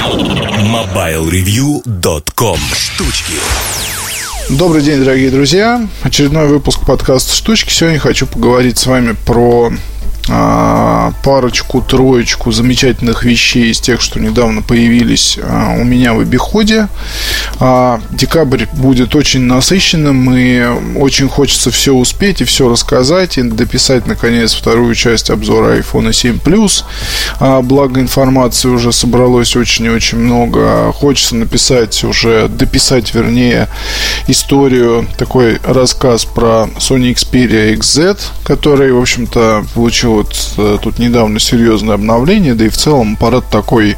MobileReview.com Штучки Добрый день, дорогие друзья. Очередной выпуск подкаста «Штучки». Сегодня хочу поговорить с вами про а, парочку, троечку замечательных вещей из тех, что недавно появились а, у меня в обиходе. А, декабрь будет очень насыщенным, и очень хочется все успеть и все рассказать, и дописать, наконец, вторую часть обзора iPhone 7 Plus. Благо информации уже собралось очень и очень много. Хочется написать уже, дописать, вернее, историю, такой рассказ про Sony Xperia XZ, который, в общем-то, получил вот э, тут недавно серьезное обновление, да и в целом аппарат такой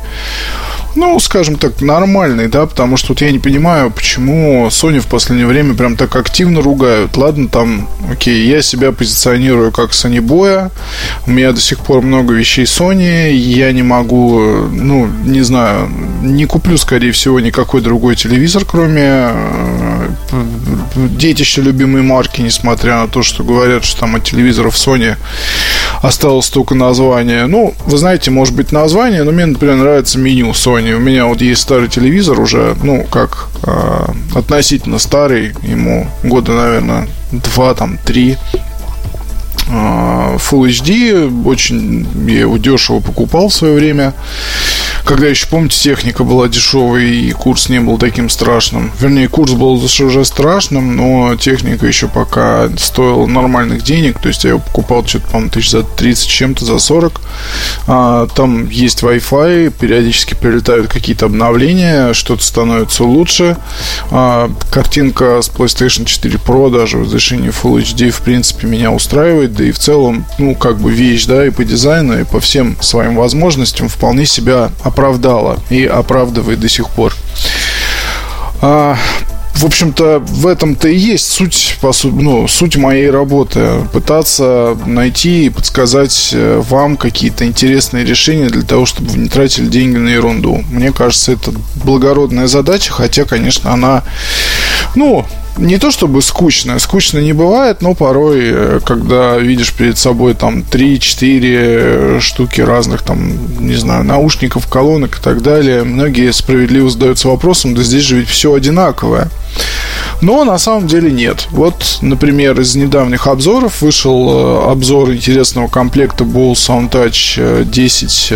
ну, скажем так, нормальный, да, потому что вот я не понимаю, почему Sony в последнее время прям так активно ругают. Ладно, там, окей, я себя позиционирую как Sony Боя, у меня до сих пор много вещей Sony, я не могу, ну, не знаю, не куплю, скорее всего, никакой другой телевизор, кроме детища любимой марки, несмотря на то, что говорят, что там от телевизоров Sony осталось только название. Ну, вы знаете, может быть название, но мне, например, нравится меню Sony. У меня вот есть старый телевизор уже, ну, как э, относительно старый, ему года, наверное, два, там, три. Э, Full HD, очень я его дешево покупал в свое время когда еще, помните, техника была дешевой и курс не был таким страшным. Вернее, курс был уже страшным, но техника еще пока стоила нормальных денег. То есть я его покупал что-то, по-моему, тысяч за 30 чем-то, за 40. А, там есть Wi-Fi, периодически прилетают какие-то обновления, что-то становится лучше. А, картинка с PlayStation 4 Pro даже в разрешении Full HD, в принципе, меня устраивает. Да и в целом, ну, как бы вещь, да, и по дизайну, и по всем своим возможностям вполне себя оправдала и оправдывает до сих пор. А, в общем-то, в этом-то и есть суть, ну, суть моей работы. Пытаться найти и подсказать э, вам какие-то интересные решения для того, чтобы вы не тратили деньги на ерунду. Мне кажется, это благородная задача, хотя, конечно, она, ну, не то чтобы скучно, скучно не бывает, но порой, э, когда видишь перед собой там 3-4 штуки разных там, не знаю, наушников, колонок и так далее, многие справедливо задаются вопросом, да здесь же ведь все одинаковое. Но на самом деле нет. Вот, например, из недавних обзоров вышел э, обзор интересного комплекта Bose SoundTouch 10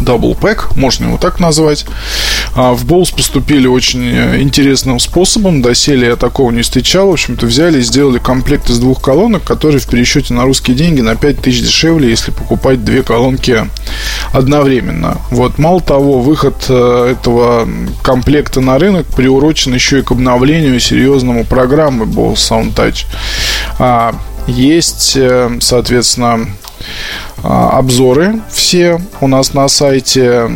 Pack, можно его так назвать. А, в Bowls поступили очень э, интересным способом. Доселе я такого не встречал. В общем-то, взяли и сделали комплект из двух колонок, который в пересчете на русские деньги на 5000 дешевле, если покупать две колонки одновременно. Вот, мало того, выход э, этого комплекта на рынок приурочен еще и к обновлению серьезному программы Bose Sound Touch. А, есть, э, соответственно, обзоры все у нас на сайте,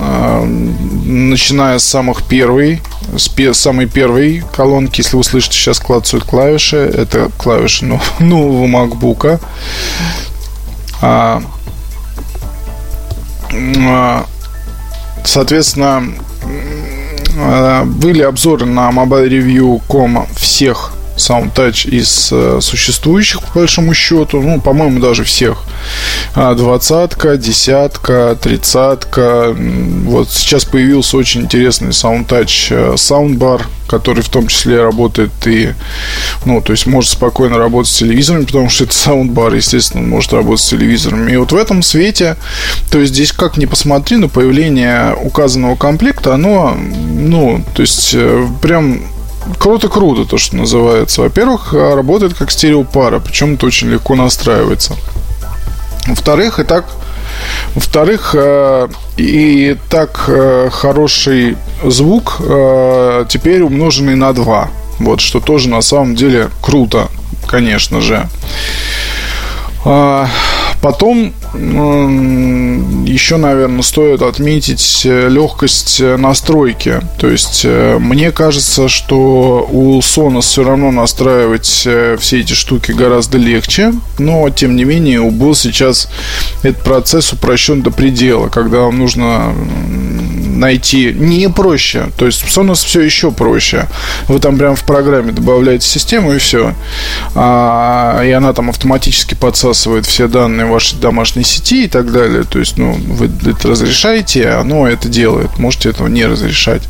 а, начиная с самых первой, с самой первой колонки, если вы слышите, сейчас клацают клавиши, это клавиши ну, нового MacBook. А, соответственно, были обзоры на mobilereview.com всех SoundTouch из э, существующих, по большому счету. Ну, по-моему, даже всех. А, двадцатка, десятка, тридцатка. Вот сейчас появился очень интересный SoundTouch э, Soundbar, который в том числе работает и, ну, то есть может спокойно работать с телевизором, потому что это саундбар, естественно, может работать с телевизором. И вот в этом свете, то есть здесь как ни посмотри, но появление указанного комплекта, оно, ну, то есть э, прям круто-круто, то, что называется. Во-первых, а, работает как стереопара, причем это очень легко настраивается. Во-вторых, и так во-вторых, а, и так а, хороший звук теперь умноженный на 2. Вот, что тоже на самом деле круто, конечно же. Потом еще, наверное, стоит отметить э, легкость э, настройки. То есть, э, мне кажется, что у Sonos все равно настраивать все эти штуки гораздо легче, но, тем не менее, у Bose сейчас этот процесс упрощен до предела, когда вам нужно найти не проще. То есть Sonos все еще проще. Вы там прям в программе добавляете систему и все. А, и она там автоматически подсасывает все данные вашей домашней сети и так далее. То есть, ну, вы это разрешаете, оно это делает. Можете этого не разрешать.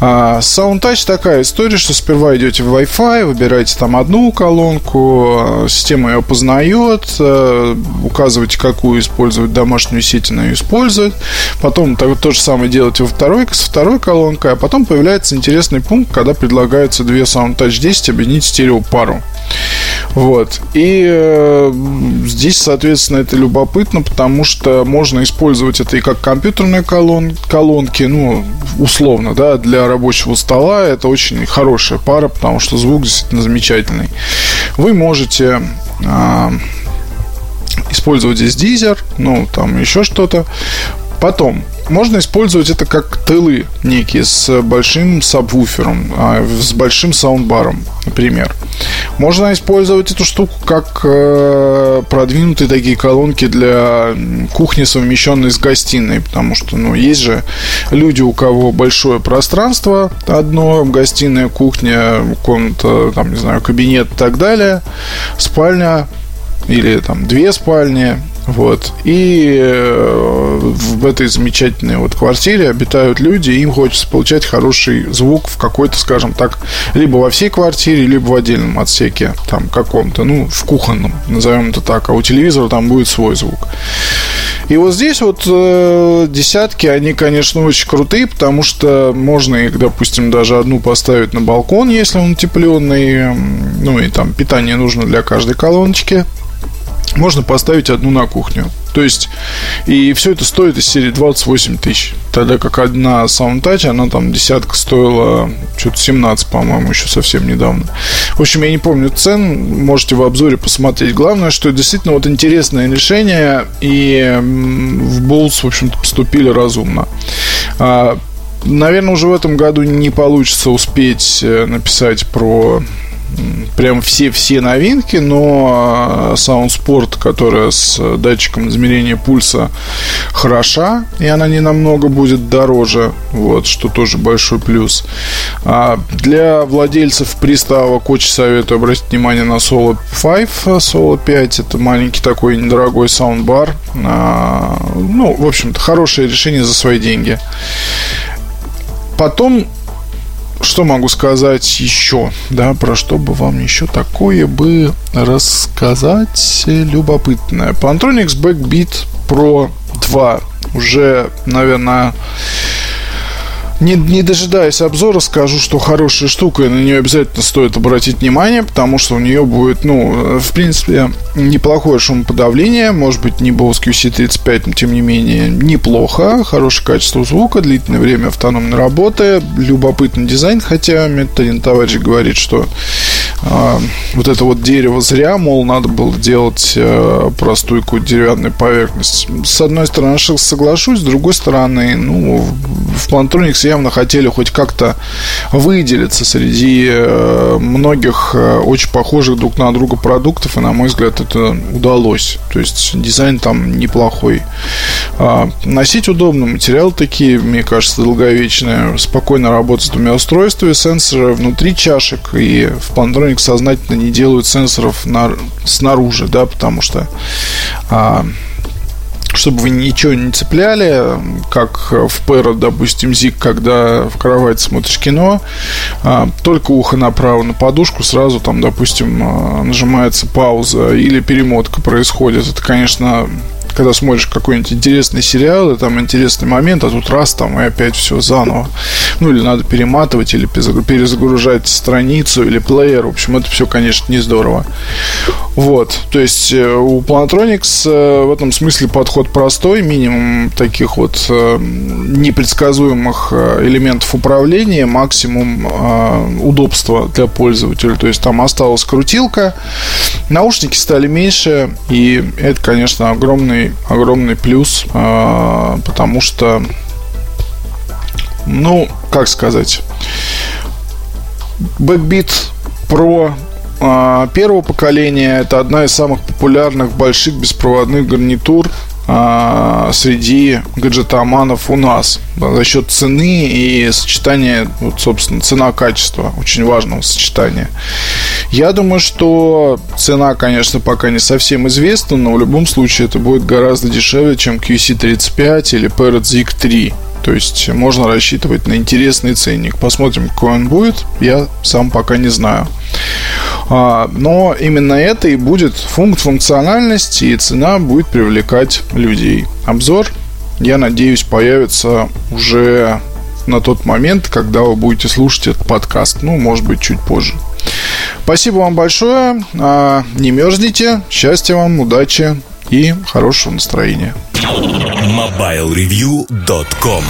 А, SoundTouch такая история, что сперва идете в Wi-Fi, выбираете там одну колонку, система ее познает, а, указываете, какую использовать домашнюю сеть, она ее использует. Потом то, то же самое делаете во второй, с второй колонкой, а потом появляется интересный пункт, когда предлагаются две SoundTouch 10 объединить в стереопару. Вот. И э, здесь, соответственно, это любопытно, потому что можно использовать это и как компьютерные колон, колонки, ну, условно, да, для рабочего стола. Это очень хорошая пара, потому что звук действительно замечательный. Вы можете э, использовать здесь дизер, ну, там еще что-то. Потом, можно использовать это как тылы некие с большим сабвуфером, а, с большим саундбаром, например. Можно использовать эту штуку как э, продвинутые такие колонки для кухни, совмещенные с гостиной, потому что, ну, есть же люди, у кого большое пространство, одно, гостиная, кухня, комната, там, не знаю, кабинет и так далее, спальня или там две спальни, вот. И э, в этой замечательной вот квартире обитают люди, и им хочется получать хороший звук в какой-то, скажем так, либо во всей квартире, либо в отдельном отсеке, там каком-то, ну, в кухонном, назовем это так, а у телевизора там будет свой звук. И вот здесь вот э, десятки, они, конечно, очень крутые, потому что можно их, допустим, даже одну поставить на балкон, если он утепленный, ну и там питание нужно для каждой колоночки можно поставить одну на кухню. То есть, и все это стоит из серии 28 тысяч. Тогда как одна SoundTouch, она там десятка стоила что-то 17, по-моему, еще совсем недавно. В общем, я не помню цен, можете в обзоре посмотреть. Главное, что действительно вот интересное решение, и в Bolts, в общем-то, поступили разумно. А, наверное, уже в этом году не получится успеть э, написать про прям все-все новинки, но Sound Sport, которая с датчиком измерения пульса хороша, и она не намного будет дороже, вот, что тоже большой плюс. А для владельцев приставок очень советую обратить внимание на Solo 5, Solo 5, это маленький такой недорогой саундбар, а, ну, в общем-то, хорошее решение за свои деньги. Потом что могу сказать еще? Да, про что бы вам еще такое бы рассказать любопытное? Plantronics Backbeat Pro 2 уже, наверное, не, не дожидаясь обзора, скажу, что хорошая штука, и на нее обязательно стоит обратить внимание, потому что у нее будет, ну, в принципе, неплохое шумоподавление, может быть, не Bose QC35, но тем не менее неплохо, хорошее качество звука, длительное время автономной работы, любопытный дизайн, хотя мне один товарищ говорит, что э, вот это вот дерево зря, мол, надо было делать э, простую какую-то поверхность. С одной стороны, соглашусь, с другой стороны, ну, в Plantronics явно хотели хоть как-то выделиться среди э, многих э, очень похожих друг на друга продуктов, и, на мой взгляд, это удалось. То есть дизайн там неплохой. А, носить удобно, материал такие, мне кажется, долговечные. Спокойно работать с двумя устройствами, сенсоры внутри чашек, и в Plantronics сознательно не делают сенсоров на, снаружи, да, потому что а, чтобы вы ничего не цепляли, как в Пэро, допустим, Зик, когда в кровать смотришь кино, а, только ухо направо на подушку, сразу там, допустим, а, нажимается пауза или перемотка происходит. Это, конечно, когда смотришь какой-нибудь интересный сериал, и там интересный момент, а тут раз там и опять все заново. Ну, или надо перематывать, или перезагружать страницу, или плеер. В общем, это все, конечно, не здорово. Вот. То есть э, у Plantronics э, в этом смысле подход простой, минимум таких вот э, непредсказуемых элементов управления, максимум удобства для пользователя. То есть там осталась крутилка, наушники стали меньше, и это, конечно, огромный огромный, плюс, а, потому что, ну, как сказать, Backbeat Pro а, первого поколения это одна из самых популярных больших беспроводных гарнитур а, среди гаджетоманов у нас за счет цены и сочетания, вот, собственно, цена-качество, очень важного сочетания. Я думаю, что цена, конечно, пока не совсем известна, но в любом случае это будет гораздо дешевле, чем QC35 или Parrot Zig 3. То есть можно рассчитывать на интересный ценник. Посмотрим, какой он будет. Я сам пока не знаю. А, но именно это и будет функт функциональности, и цена будет привлекать людей. Обзор, я надеюсь, появится уже на тот момент, когда вы будете слушать этот подкаст. Ну, может быть, чуть позже. Спасибо вам большое. А, не мерзните. Счастья вам, удачи и хорошего настроения. MobileReview.com